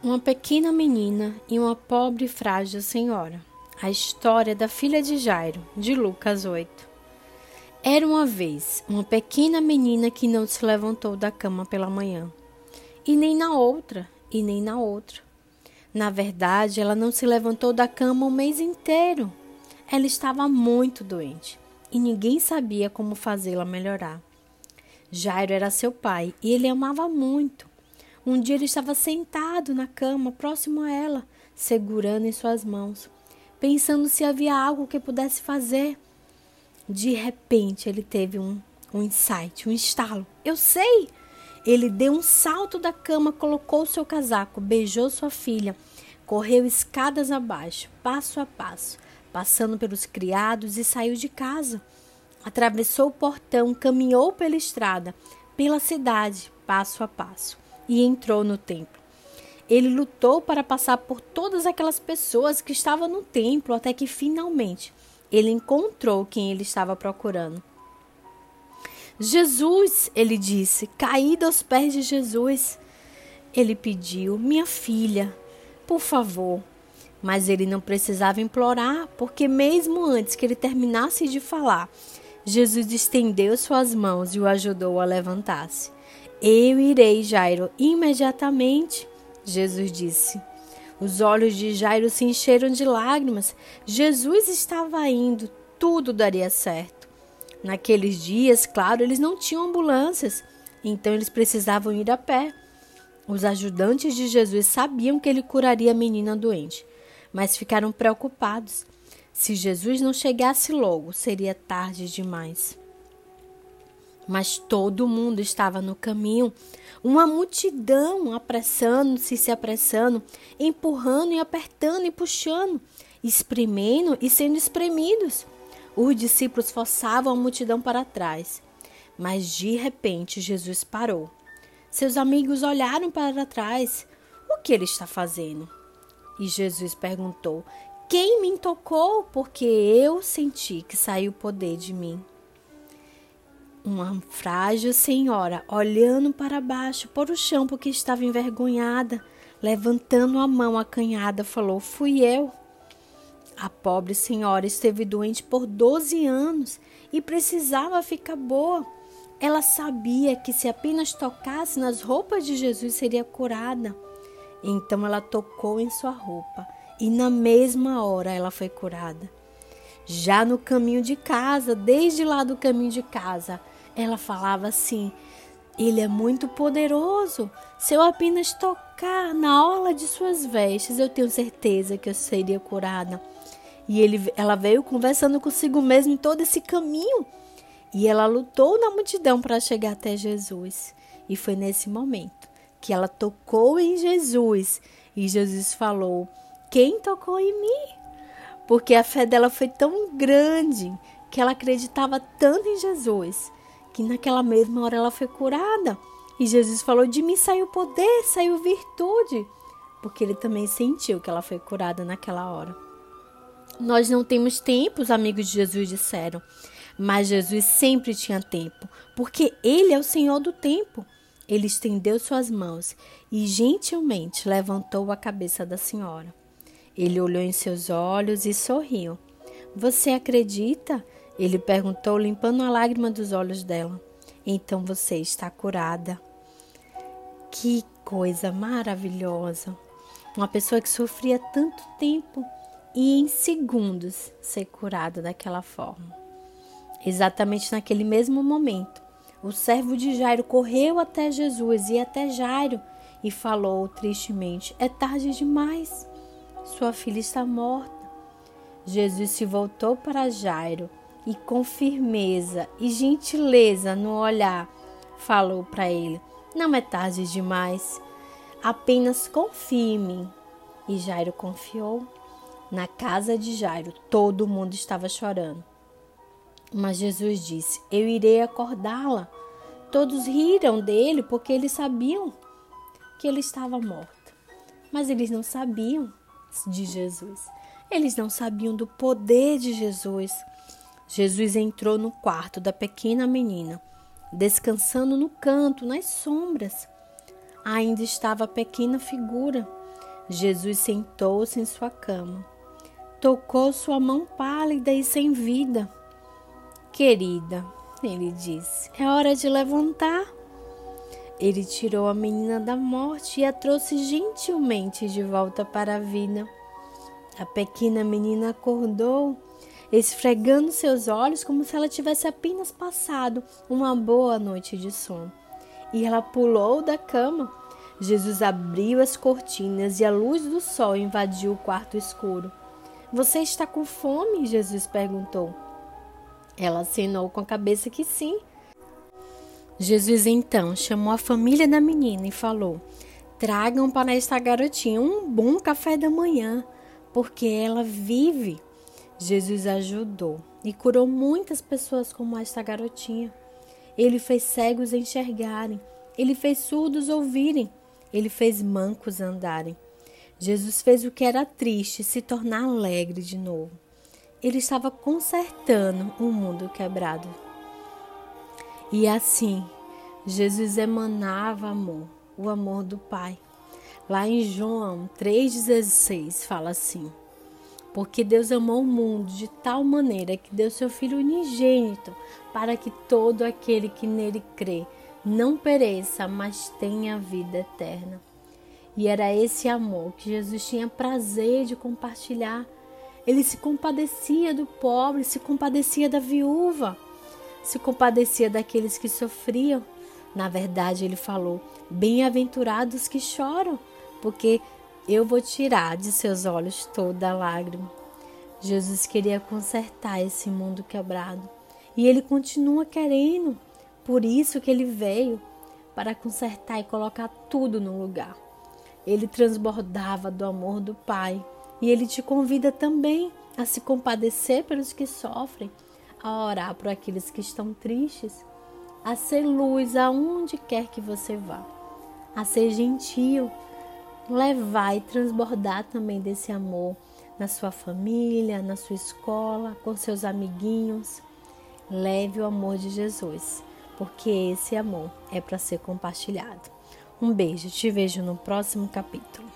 Uma pequena menina e uma pobre e frágil senhora. A história da filha de Jairo, de Lucas 8. Era uma vez uma pequena menina que não se levantou da cama pela manhã, e nem na outra, e nem na outra. Na verdade, ela não se levantou da cama o mês inteiro. Ela estava muito doente e ninguém sabia como fazê-la melhorar. Jairo era seu pai e ele amava muito. Um dia ele estava sentado na cama, próximo a ela, segurando em suas mãos, pensando se havia algo que pudesse fazer. De repente ele teve um, um insight, um estalo. Eu sei! Ele deu um salto da cama, colocou seu casaco, beijou sua filha, correu escadas abaixo, passo a passo, passando pelos criados e saiu de casa. Atravessou o portão, caminhou pela estrada, pela cidade, passo a passo e entrou no templo. Ele lutou para passar por todas aquelas pessoas que estavam no templo até que finalmente ele encontrou quem ele estava procurando. Jesus, ele disse, caído aos pés de Jesus. Ele pediu: Minha filha, por favor. Mas ele não precisava implorar, porque mesmo antes que ele terminasse de falar, Jesus estendeu suas mãos e o ajudou a levantar-se. Eu irei, Jairo, imediatamente, Jesus disse. Os olhos de Jairo se encheram de lágrimas. Jesus estava indo, tudo daria certo. Naqueles dias, claro, eles não tinham ambulâncias, então eles precisavam ir a pé. Os ajudantes de Jesus sabiam que ele curaria a menina doente, mas ficaram preocupados. Se Jesus não chegasse logo, seria tarde demais. Mas todo mundo estava no caminho, uma multidão apressando-se, se apressando, empurrando e apertando e puxando, espremendo e sendo espremidos. Os discípulos forçavam a multidão para trás. Mas de repente Jesus parou. Seus amigos olharam para trás. O que ele está fazendo? E Jesus perguntou: Quem me tocou? Porque eu senti que saiu o poder de mim. Uma frágil senhora, olhando para baixo, por o chão porque estava envergonhada, levantando a mão acanhada, falou: Fui eu. A pobre senhora esteve doente por 12 anos e precisava ficar boa. Ela sabia que se apenas tocasse nas roupas de Jesus seria curada. Então ela tocou em sua roupa e na mesma hora ela foi curada. Já no caminho de casa, desde lá do caminho de casa, ela falava assim: Ele é muito poderoso. Se eu apenas tocar na orla de suas vestes, eu tenho certeza que eu seria curada. E ele, ela veio conversando consigo mesmo em todo esse caminho. E ela lutou na multidão para chegar até Jesus. E foi nesse momento que ela tocou em Jesus. E Jesus falou: Quem tocou em mim? Porque a fé dela foi tão grande que ela acreditava tanto em Jesus que naquela mesma hora ela foi curada. E Jesus falou: De mim saiu poder, saiu virtude, porque ele também sentiu que ela foi curada naquela hora. Nós não temos tempo, os amigos de Jesus disseram, mas Jesus sempre tinha tempo, porque ele é o Senhor do tempo. Ele estendeu suas mãos e gentilmente levantou a cabeça da senhora. Ele olhou em seus olhos e sorriu. Você acredita? Ele perguntou, limpando a lágrima dos olhos dela. Então você está curada. Que coisa maravilhosa! Uma pessoa que sofria tanto tempo e em segundos ser curada daquela forma. Exatamente naquele mesmo momento, o servo de Jairo correu até Jesus e até Jairo e falou tristemente: É tarde demais, sua filha está morta. Jesus se voltou para Jairo e com firmeza e gentileza no olhar, falou para ele: Não é tarde demais, apenas confie-me. E Jairo confiou. Na casa de Jairo, todo mundo estava chorando. Mas Jesus disse: Eu irei acordá-la. Todos riram dele porque eles sabiam que ele estava morto. Mas eles não sabiam de Jesus. Eles não sabiam do poder de Jesus. Jesus entrou no quarto da pequena menina, descansando no canto, nas sombras. Ainda estava a pequena figura. Jesus sentou-se em sua cama, tocou sua mão pálida e sem vida. Querida, ele disse, é hora de levantar. Ele tirou a menina da morte e a trouxe gentilmente de volta para a vida. A pequena menina acordou, esfregando seus olhos como se ela tivesse apenas passado uma boa noite de sono. E ela pulou da cama Jesus abriu as cortinas e a luz do sol invadiu o quarto escuro. Você está com fome? Jesus perguntou. Ela acenou com a cabeça que sim. Jesus então chamou a família da menina e falou: Tragam para esta garotinha um bom café da manhã, porque ela vive. Jesus ajudou e curou muitas pessoas como esta garotinha. Ele fez cegos enxergarem, ele fez surdos ouvirem, ele fez mancos andarem. Jesus fez o que era triste se tornar alegre de novo. Ele estava consertando um mundo quebrado. E assim, Jesus emanava amor, o amor do Pai. Lá em João 3,16 fala assim: Porque Deus amou o mundo de tal maneira que deu seu Filho unigênito, para que todo aquele que nele crê não pereça, mas tenha vida eterna. E era esse amor que Jesus tinha prazer de compartilhar. Ele se compadecia do pobre, se compadecia da viúva, se compadecia daqueles que sofriam. Na verdade, ele falou: Bem-aventurados que choram, porque eu vou tirar de seus olhos toda lágrima. Jesus queria consertar esse mundo quebrado e ele continua querendo. Por isso que ele veio para consertar e colocar tudo no lugar. Ele transbordava do amor do Pai e ele te convida também a se compadecer pelos que sofrem, a orar por aqueles que estão tristes, a ser luz aonde quer que você vá, a ser gentil, levar e transbordar também desse amor na sua família, na sua escola, com seus amiguinhos. Leve o amor de Jesus porque esse amor é para ser compartilhado. Um beijo, te vejo no próximo capítulo.